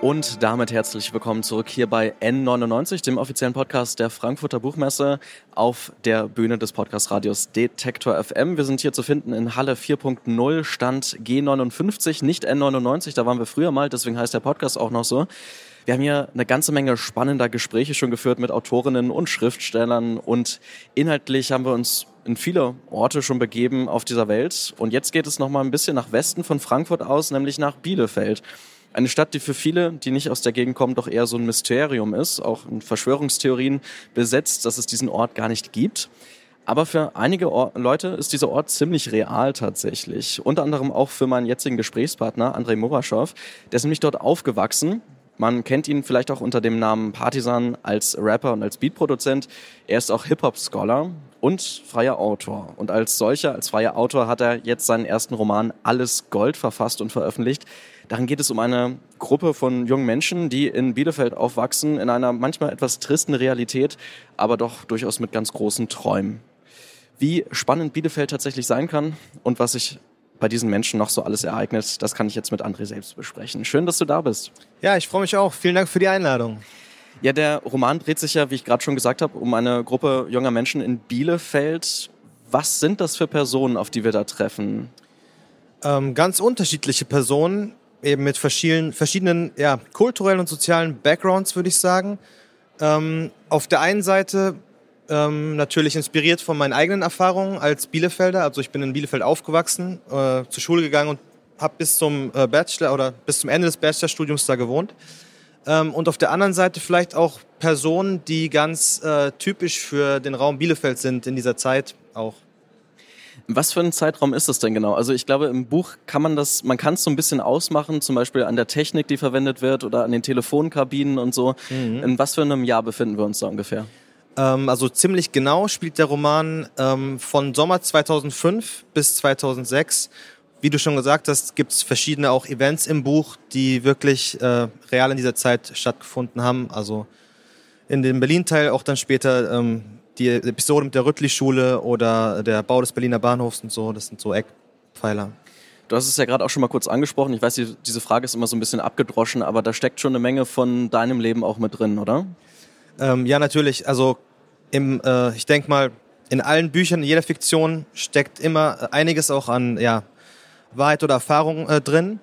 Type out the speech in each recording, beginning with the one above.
Und damit herzlich willkommen zurück hier bei N99, dem offiziellen Podcast der Frankfurter Buchmesse auf der Bühne des Podcast-Radios Detektor FM. Wir sind hier zu finden in Halle 4.0, Stand G59, nicht N99, da waren wir früher mal, deswegen heißt der Podcast auch noch so. Wir haben hier eine ganze Menge spannender Gespräche schon geführt mit Autorinnen und Schriftstellern und inhaltlich haben wir uns in viele Orte schon begeben auf dieser Welt. Und jetzt geht es noch mal ein bisschen nach Westen von Frankfurt aus, nämlich nach Bielefeld. Eine Stadt, die für viele, die nicht aus der Gegend kommen, doch eher so ein Mysterium ist, auch in Verschwörungstheorien besetzt, dass es diesen Ort gar nicht gibt. Aber für einige Or Leute ist dieser Ort ziemlich real tatsächlich. Unter anderem auch für meinen jetzigen Gesprächspartner Andrei Muraschow. Der ist nämlich dort aufgewachsen. Man kennt ihn vielleicht auch unter dem Namen Partisan als Rapper und als Beatproduzent. Er ist auch Hip-Hop-Scholar und freier Autor. Und als solcher, als freier Autor hat er jetzt seinen ersten Roman Alles Gold verfasst und veröffentlicht. Darin geht es um eine Gruppe von jungen Menschen, die in Bielefeld aufwachsen, in einer manchmal etwas tristen Realität, aber doch durchaus mit ganz großen Träumen. Wie spannend Bielefeld tatsächlich sein kann und was sich bei diesen Menschen noch so alles ereignet, das kann ich jetzt mit André selbst besprechen. Schön, dass du da bist. Ja, ich freue mich auch. Vielen Dank für die Einladung. Ja, der Roman dreht sich ja, wie ich gerade schon gesagt habe, um eine Gruppe junger Menschen in Bielefeld. Was sind das für Personen, auf die wir da treffen? Ähm, ganz unterschiedliche Personen eben mit verschiedenen, verschiedenen ja, kulturellen und sozialen Backgrounds, würde ich sagen. Ähm, auf der einen Seite ähm, natürlich inspiriert von meinen eigenen Erfahrungen als Bielefelder. Also ich bin in Bielefeld aufgewachsen, äh, zur Schule gegangen und habe bis zum äh, Bachelor oder bis zum Ende des Bachelorstudiums da gewohnt. Ähm, und auf der anderen Seite vielleicht auch Personen, die ganz äh, typisch für den Raum Bielefeld sind in dieser Zeit auch. Was für ein Zeitraum ist das denn genau? Also ich glaube, im Buch kann man das, man kann es so ein bisschen ausmachen, zum Beispiel an der Technik, die verwendet wird oder an den Telefonkabinen und so. Mhm. In was für einem Jahr befinden wir uns da ungefähr? Ähm, also ziemlich genau spielt der Roman ähm, von Sommer 2005 bis 2006. Wie du schon gesagt hast, gibt es verschiedene auch Events im Buch, die wirklich äh, real in dieser Zeit stattgefunden haben. Also in dem Berlin-Teil auch dann später ähm, die Episode mit der Rüttli-Schule oder der Bau des Berliner Bahnhofs und so, das sind so Eckpfeiler. Du hast es ja gerade auch schon mal kurz angesprochen. Ich weiß, diese Frage ist immer so ein bisschen abgedroschen, aber da steckt schon eine Menge von deinem Leben auch mit drin, oder? Ähm, ja, natürlich. Also im, äh, ich denke mal, in allen Büchern, in jeder Fiktion steckt immer einiges auch an ja, Wahrheit oder Erfahrung äh, drin.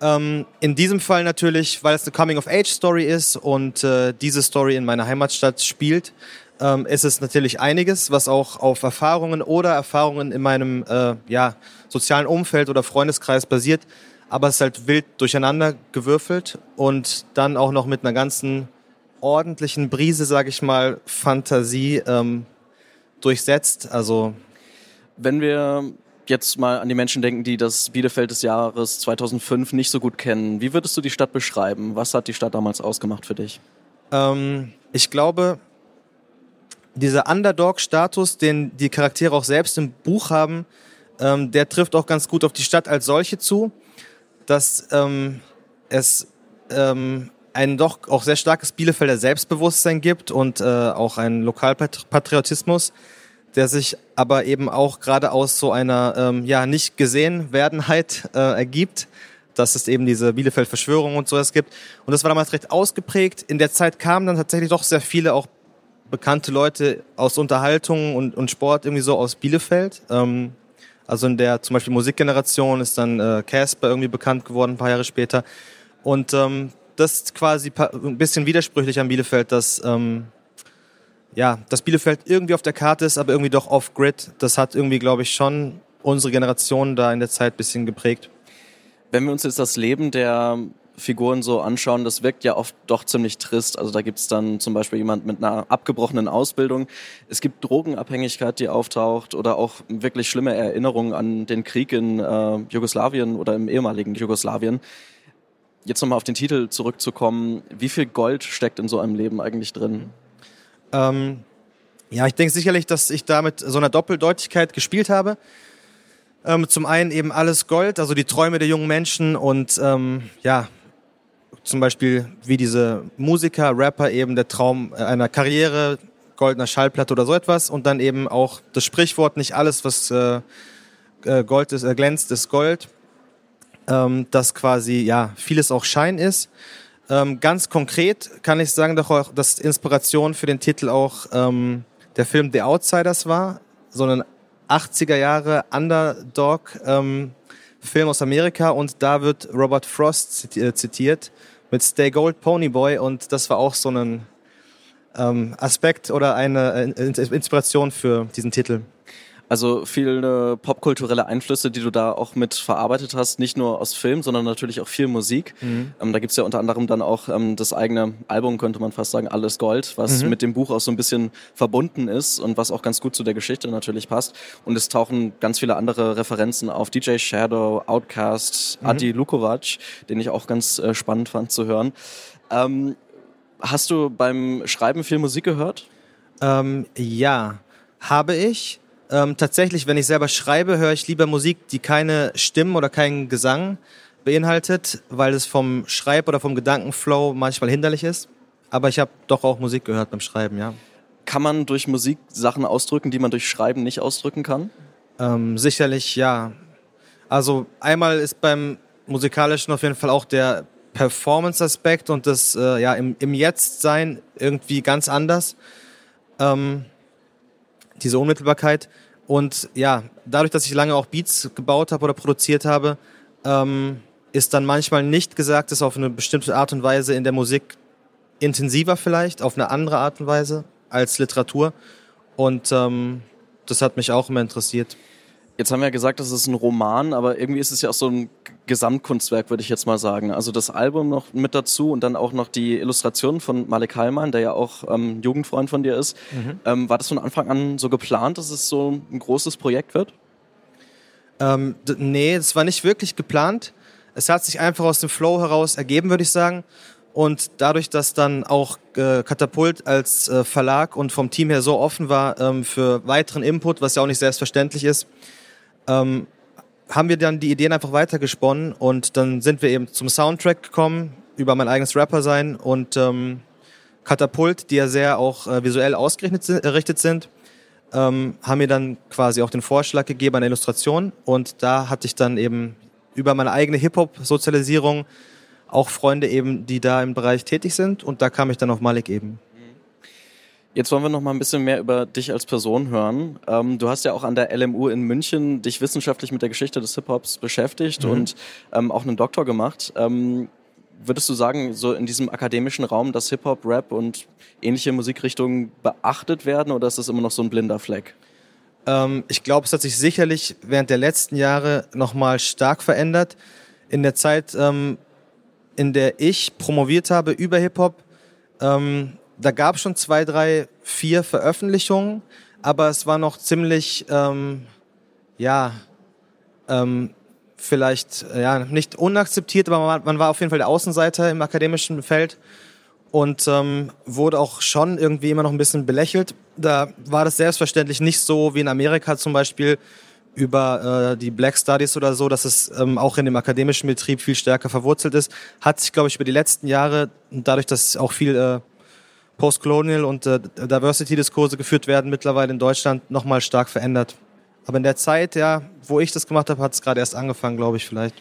Ähm, in diesem Fall natürlich, weil es eine Coming-of-Age-Story ist und äh, diese Story in meiner Heimatstadt spielt, ähm, ist es natürlich einiges, was auch auf Erfahrungen oder Erfahrungen in meinem äh, ja, sozialen Umfeld oder Freundeskreis basiert. Aber es ist halt wild durcheinander gewürfelt und dann auch noch mit einer ganzen ordentlichen Brise, sage ich mal, Fantasie ähm, durchsetzt. Also wenn wir jetzt mal an die Menschen denken, die das Bielefeld des Jahres 2005 nicht so gut kennen, wie würdest du die Stadt beschreiben? Was hat die Stadt damals ausgemacht für dich? Ähm, ich glaube, dieser Underdog-Status, den die Charaktere auch selbst im Buch haben, ähm, der trifft auch ganz gut auf die Stadt als solche zu, dass ähm, es ähm, ein doch auch sehr starkes Bielefelder Selbstbewusstsein gibt und äh, auch einen Lokalpatriotismus, der sich aber eben auch gerade aus so einer ähm, ja nicht gesehen werdenheit äh, ergibt, dass es eben diese Bielefeld-Verschwörung und sowas gibt. Und das war damals recht ausgeprägt. In der Zeit kamen dann tatsächlich doch sehr viele auch bekannte Leute aus Unterhaltung und, und Sport irgendwie so aus Bielefeld. Ähm, also in der zum Beispiel Musikgeneration ist dann äh, Casper irgendwie bekannt geworden, ein paar Jahre später. Und ähm, das ist quasi ein bisschen widersprüchlich an Bielefeld, dass, ähm, ja, dass Bielefeld irgendwie auf der Karte ist, aber irgendwie doch off-grid. Das hat irgendwie, glaube ich, schon unsere Generation da in der Zeit ein bisschen geprägt. Wenn wir uns jetzt das Leben der Figuren so anschauen, das wirkt ja oft doch ziemlich trist. Also da gibt es dann zum Beispiel jemand mit einer abgebrochenen Ausbildung. Es gibt Drogenabhängigkeit, die auftaucht oder auch wirklich schlimme Erinnerungen an den Krieg in äh, Jugoslawien oder im ehemaligen Jugoslawien. Jetzt nochmal auf den Titel zurückzukommen. Wie viel Gold steckt in so einem Leben eigentlich drin? Ähm, ja, ich denke sicherlich, dass ich da mit so einer Doppeldeutigkeit gespielt habe. Ähm, zum einen eben alles Gold, also die Träume der jungen Menschen und ähm, ja, zum Beispiel wie diese Musiker, Rapper eben der Traum einer Karriere, goldener Schallplatte oder so etwas und dann eben auch das Sprichwort, nicht alles, was äh, äh Gold ist, äh, glänzt, ist Gold, ähm, dass quasi ja vieles auch Schein ist. Ähm, ganz konkret kann ich sagen, doch auch, dass Inspiration für den Titel auch ähm, der Film The Outsiders war, so ein 80er Jahre Underdog ähm, Film aus Amerika und da wird Robert Frost äh, zitiert mit Stay Gold Pony Boy und das war auch so ein ähm, Aspekt oder eine äh, Inspiration für diesen Titel. Also viele popkulturelle Einflüsse, die du da auch mit verarbeitet hast, nicht nur aus Film, sondern natürlich auch viel Musik. Mhm. Ähm, da gibt's ja unter anderem dann auch ähm, das eigene Album, könnte man fast sagen, Alles Gold, was mhm. mit dem Buch auch so ein bisschen verbunden ist und was auch ganz gut zu der Geschichte natürlich passt. Und es tauchen ganz viele andere Referenzen auf DJ Shadow, Outcast, mhm. Adi Lukovac, den ich auch ganz äh, spannend fand zu hören. Ähm, hast du beim Schreiben viel Musik gehört? Ähm, ja, habe ich. Ähm, tatsächlich, wenn ich selber schreibe, höre ich lieber Musik, die keine Stimmen oder keinen Gesang beinhaltet, weil es vom Schreib- oder vom Gedankenflow manchmal hinderlich ist. Aber ich habe doch auch Musik gehört beim Schreiben, ja. Kann man durch Musik Sachen ausdrücken, die man durch Schreiben nicht ausdrücken kann? Ähm, sicherlich ja. Also einmal ist beim musikalischen auf jeden Fall auch der Performance-Aspekt und das äh, ja im, im Jetzt-Sein irgendwie ganz anders. Ähm, diese Unmittelbarkeit. Und ja, dadurch, dass ich lange auch Beats gebaut habe oder produziert habe, ähm, ist dann manchmal nicht gesagt, dass auf eine bestimmte Art und Weise in der Musik intensiver vielleicht, auf eine andere Art und Weise als Literatur. Und ähm, das hat mich auch immer interessiert. Jetzt haben wir ja gesagt, das ist ein Roman, aber irgendwie ist es ja auch so ein Gesamtkunstwerk, würde ich jetzt mal sagen. Also das Album noch mit dazu und dann auch noch die Illustration von Malik Heilmann, der ja auch ähm, Jugendfreund von dir ist. Mhm. Ähm, war das von Anfang an so geplant, dass es so ein großes Projekt wird? Ähm, nee, es war nicht wirklich geplant. Es hat sich einfach aus dem Flow heraus ergeben, würde ich sagen. Und dadurch, dass dann auch äh, Katapult als äh, Verlag und vom Team her so offen war ähm, für weiteren Input, was ja auch nicht selbstverständlich ist, ähm, haben wir dann die Ideen einfach weitergesponnen und dann sind wir eben zum Soundtrack gekommen, über mein eigenes Rapper-Sein und ähm, Katapult, die ja sehr auch äh, visuell ausgerichtet sind, ähm, haben mir dann quasi auch den Vorschlag gegeben eine Illustration und da hatte ich dann eben über meine eigene Hip-Hop-Sozialisierung auch Freunde eben, die da im Bereich tätig sind und da kam ich dann auf Malik eben. Jetzt wollen wir noch mal ein bisschen mehr über dich als Person hören. Ähm, du hast ja auch an der LMU in München dich wissenschaftlich mit der Geschichte des Hip-Hops beschäftigt mhm. und ähm, auch einen Doktor gemacht. Ähm, würdest du sagen, so in diesem akademischen Raum, dass Hip-Hop, Rap und ähnliche Musikrichtungen beachtet werden oder ist das immer noch so ein blinder Fleck? Ähm, ich glaube, es hat sich sicherlich während der letzten Jahre noch mal stark verändert. In der Zeit, ähm, in der ich promoviert habe über Hip-Hop, ähm, da gab es schon zwei, drei, vier Veröffentlichungen, aber es war noch ziemlich, ähm, ja, ähm, vielleicht ja nicht unakzeptiert, aber man, man, war auf jeden Fall der Außenseiter im akademischen Feld und ähm, wurde auch schon irgendwie immer noch ein bisschen belächelt. Da war das selbstverständlich nicht so wie in Amerika zum Beispiel über äh, die Black Studies oder so, dass es ähm, auch in dem akademischen Betrieb viel stärker verwurzelt ist. Hat sich, glaube ich, über die letzten Jahre, dadurch, dass auch viel äh, Postcolonial und äh, Diversity-Diskurse geführt werden, mittlerweile in Deutschland nochmal stark verändert. Aber in der Zeit, ja, wo ich das gemacht habe, hat es gerade erst angefangen, glaube ich, vielleicht.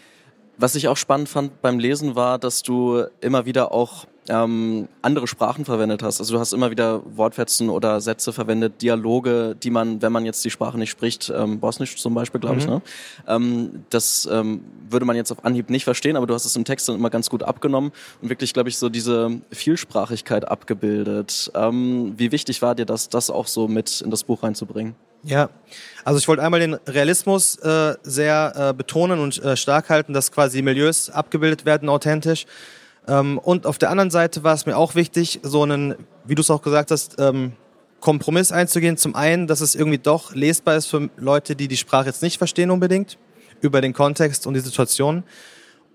Was ich auch spannend fand beim Lesen war, dass du immer wieder auch ähm, andere Sprachen verwendet hast. Also du hast immer wieder Wortfetzen oder Sätze verwendet, Dialoge, die man, wenn man jetzt die Sprache nicht spricht, ähm, Bosnisch zum Beispiel, glaube mhm. ich, ne? Ähm, das ähm, würde man jetzt auf Anhieb nicht verstehen, aber du hast es im Text dann immer ganz gut abgenommen und wirklich, glaube ich, so diese Vielsprachigkeit abgebildet. Ähm, wie wichtig war dir das, das auch so mit in das Buch reinzubringen? Ja, also ich wollte einmal den Realismus äh, sehr äh, betonen und äh, stark halten, dass quasi Milieus abgebildet werden authentisch. Ähm, und auf der anderen Seite war es mir auch wichtig, so einen, wie du es auch gesagt hast, ähm, Kompromiss einzugehen. Zum einen, dass es irgendwie doch lesbar ist für Leute, die die Sprache jetzt nicht verstehen unbedingt, über den Kontext und die Situation.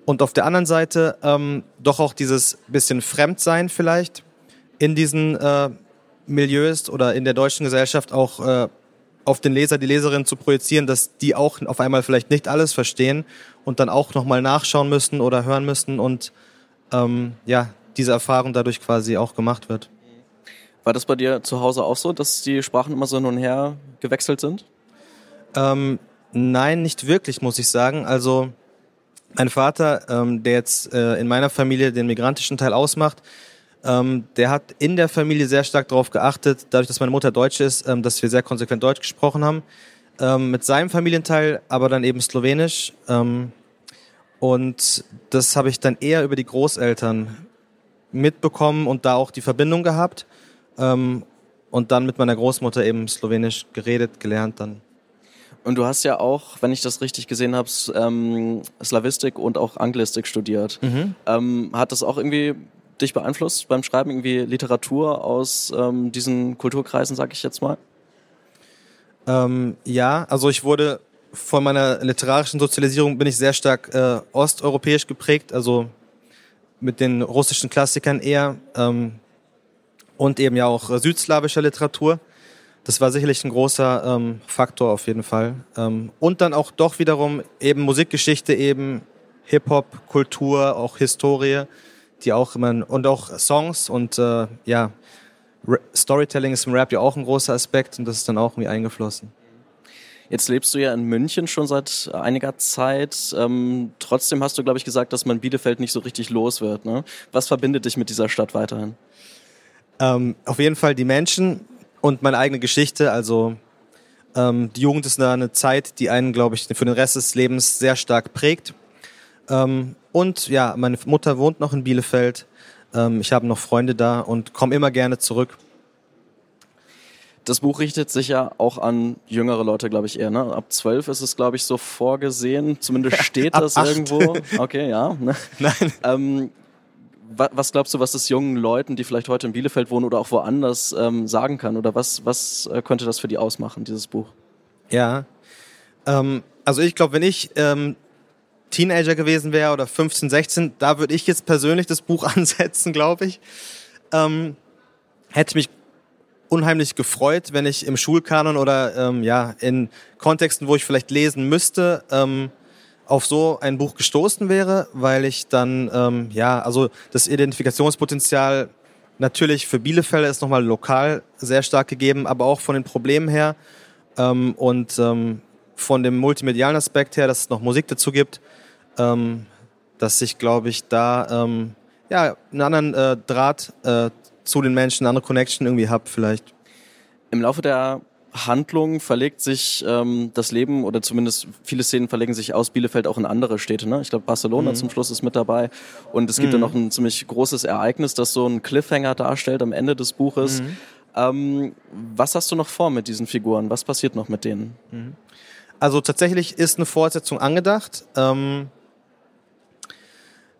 Und auf der anderen Seite ähm, doch auch dieses bisschen Fremdsein vielleicht in diesen äh, Milieus oder in der deutschen Gesellschaft auch äh, auf den Leser, die Leserin zu projizieren, dass die auch auf einmal vielleicht nicht alles verstehen und dann auch nochmal nachschauen müssen oder hören müssen und ähm, ja, diese Erfahrung dadurch quasi auch gemacht wird. War das bei dir zu Hause auch so, dass die Sprachen immer so hin und her gewechselt sind? Ähm, nein, nicht wirklich, muss ich sagen. Also mein Vater, ähm, der jetzt äh, in meiner Familie den migrantischen Teil ausmacht, ähm, der hat in der Familie sehr stark darauf geachtet, dadurch, dass meine Mutter Deutsch ist, ähm, dass wir sehr konsequent Deutsch gesprochen haben. Ähm, mit seinem Familienteil aber dann eben Slowenisch. Ähm, und das habe ich dann eher über die Großeltern mitbekommen und da auch die Verbindung gehabt. Ähm, und dann mit meiner Großmutter eben Slowenisch geredet, gelernt dann. Und du hast ja auch, wenn ich das richtig gesehen habe, ähm, Slavistik und auch Anglistik studiert. Mhm. Ähm, hat das auch irgendwie dich beeinflusst beim Schreiben, irgendwie Literatur aus ähm, diesen Kulturkreisen, sag ich jetzt mal? Ähm, ja, also ich wurde von meiner literarischen Sozialisierung bin ich sehr stark äh, osteuropäisch geprägt, also mit den russischen Klassikern eher ähm, und eben ja auch äh, südslawischer Literatur. Das war sicherlich ein großer ähm, Faktor auf jeden Fall. Ähm, und dann auch doch wiederum eben Musikgeschichte, eben Hip-Hop, Kultur, auch Historie, die auch immer und auch Songs und äh, ja, Storytelling ist im Rap ja auch ein großer Aspekt und das ist dann auch irgendwie eingeflossen. Jetzt lebst du ja in München schon seit einiger Zeit. Ähm, trotzdem hast du, glaube ich, gesagt, dass man Bielefeld nicht so richtig los wird. Ne? Was verbindet dich mit dieser Stadt weiterhin? Ähm, auf jeden Fall die Menschen und meine eigene Geschichte. Also ähm, die Jugend ist eine, Zeit, die einen, glaube ich, für den Rest des Lebens sehr stark prägt. Ähm, und ja, meine Mutter wohnt noch in Bielefeld. Ähm, ich habe noch Freunde da und komme immer gerne zurück. Das Buch richtet sich ja auch an jüngere Leute, glaube ich eher. Ne? Ab zwölf ist es, glaube ich, so vorgesehen. Zumindest steht das irgendwo. Okay, ja. Ne? Nein. Ähm, was glaubst du, was es jungen Leuten, die vielleicht heute in Bielefeld wohnen oder auch woanders, ähm, sagen kann? Oder was, was äh, könnte das für die ausmachen, dieses Buch? Ja, ähm, also ich glaube, wenn ich ähm, Teenager gewesen wäre oder 15, 16, da würde ich jetzt persönlich das Buch ansetzen, glaube ich. Ähm, hätte mich unheimlich gefreut, wenn ich im Schulkanon oder ähm, ja in Kontexten, wo ich vielleicht lesen müsste, ähm, auf so ein Buch gestoßen wäre, weil ich dann ähm, ja also das Identifikationspotenzial natürlich für Bielefeld ist nochmal lokal sehr stark gegeben, aber auch von den Problemen her ähm, und ähm, von dem multimedialen Aspekt her, dass es noch Musik dazu gibt, ähm, dass ich glaube ich da ähm, ja einen anderen äh, Draht äh, zu den Menschen, eine andere Connection irgendwie habe vielleicht. Im Laufe der Handlung verlegt sich ähm, das Leben oder zumindest viele Szenen verlegen sich aus Bielefeld auch in andere Städte. Ne? Ich glaube, Barcelona mhm. zum Schluss ist mit dabei. Und es gibt mhm. ja noch ein ziemlich großes Ereignis, das so ein Cliffhanger darstellt am Ende des Buches. Mhm. Ähm, was hast du noch vor mit diesen Figuren? Was passiert noch mit denen? Mhm. Also tatsächlich ist eine Fortsetzung angedacht. Ähm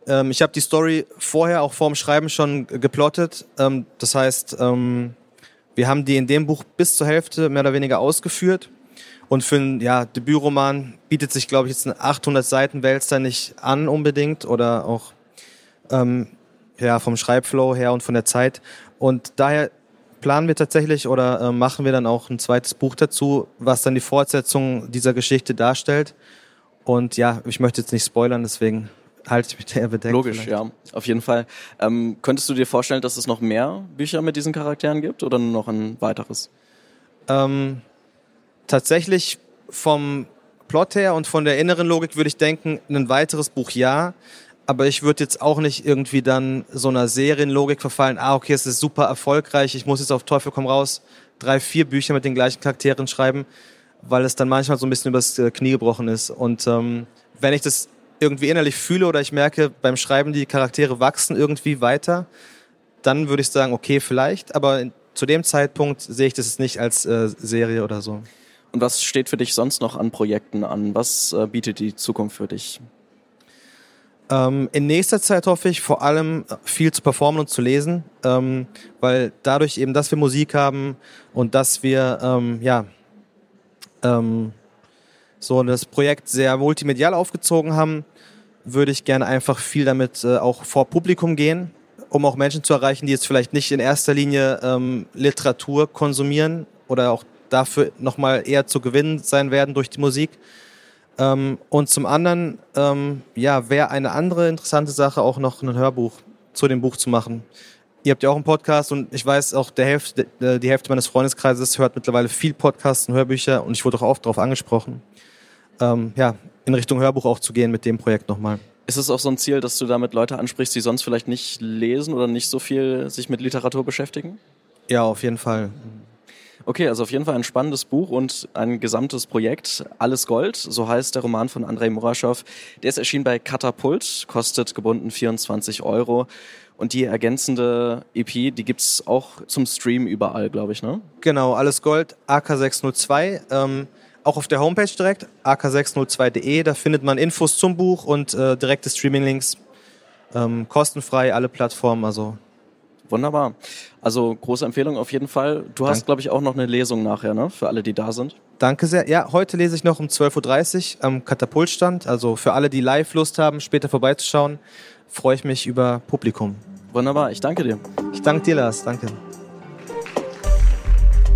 ähm, ich habe die Story vorher auch vorm Schreiben schon geplottet. Ähm, das heißt, ähm, wir haben die in dem Buch bis zur Hälfte mehr oder weniger ausgeführt. Und für einen ja, Debütroman bietet sich, glaube ich, jetzt ein 800 Seiten Wälzer nicht an unbedingt oder auch ähm, ja, vom Schreibflow her und von der Zeit. Und daher planen wir tatsächlich oder äh, machen wir dann auch ein zweites Buch dazu, was dann die Fortsetzung dieser Geschichte darstellt. Und ja, ich möchte jetzt nicht spoilern, deswegen halte ich mich der bedeckt. Logisch, vielleicht. ja, auf jeden Fall. Ähm, könntest du dir vorstellen, dass es noch mehr Bücher mit diesen Charakteren gibt oder nur noch ein weiteres? Ähm, tatsächlich vom Plot her und von der inneren Logik würde ich denken, ein weiteres Buch ja. Aber ich würde jetzt auch nicht irgendwie dann so einer Serienlogik verfallen. Ah, okay, es ist super erfolgreich. Ich muss jetzt auf Teufel komm raus drei, vier Bücher mit den gleichen Charakteren schreiben, weil es dann manchmal so ein bisschen übers äh, Knie gebrochen ist. Und ähm, wenn ich das irgendwie innerlich fühle oder ich merke beim Schreiben, die Charaktere wachsen irgendwie weiter, dann würde ich sagen, okay, vielleicht, aber zu dem Zeitpunkt sehe ich das nicht als äh, Serie oder so. Und was steht für dich sonst noch an Projekten an? Was äh, bietet die Zukunft für dich? Ähm, in nächster Zeit hoffe ich vor allem viel zu performen und zu lesen, ähm, weil dadurch eben, dass wir Musik haben und dass wir ähm, ja ähm, so das Projekt sehr multimedial aufgezogen haben, würde ich gerne einfach viel damit äh, auch vor Publikum gehen, um auch Menschen zu erreichen, die jetzt vielleicht nicht in erster Linie ähm, Literatur konsumieren oder auch dafür nochmal eher zu gewinnen sein werden durch die Musik. Ähm, und zum anderen, ähm, ja, wäre eine andere interessante Sache auch noch ein Hörbuch zu dem Buch zu machen. Ihr habt ja auch einen Podcast und ich weiß auch, der Hälfte, die Hälfte meines Freundeskreises hört mittlerweile viel Podcasts und Hörbücher und ich wurde auch oft darauf angesprochen, ähm, ja, in Richtung Hörbuch auch zu gehen mit dem Projekt nochmal. Ist es auch so ein Ziel, dass du damit Leute ansprichst, die sonst vielleicht nicht lesen oder nicht so viel sich mit Literatur beschäftigen? Ja, auf jeden Fall. Okay, also auf jeden Fall ein spannendes Buch und ein gesamtes Projekt. Alles Gold, so heißt der Roman von Andrei Muraschow. Der ist erschienen bei Katapult, kostet gebunden 24 Euro. Und die ergänzende EP, die gibt's auch zum Stream überall, glaube ich, ne? Genau, alles Gold, AK602. Ähm, auch auf der Homepage direkt, ak602.de. Da findet man Infos zum Buch und äh, direkte Streaming-Links. Ähm, kostenfrei, alle Plattformen, also Wunderbar. Also große Empfehlung auf jeden Fall. Du Danke. hast, glaube ich, auch noch eine Lesung nachher, ne? Für alle, die da sind. Danke sehr. Ja, heute lese ich noch um 12.30 Uhr am Katapultstand. Also für alle, die live Lust haben, später vorbeizuschauen freue ich mich über Publikum. Wunderbar, ich danke dir. Ich danke dir, Lars. Danke.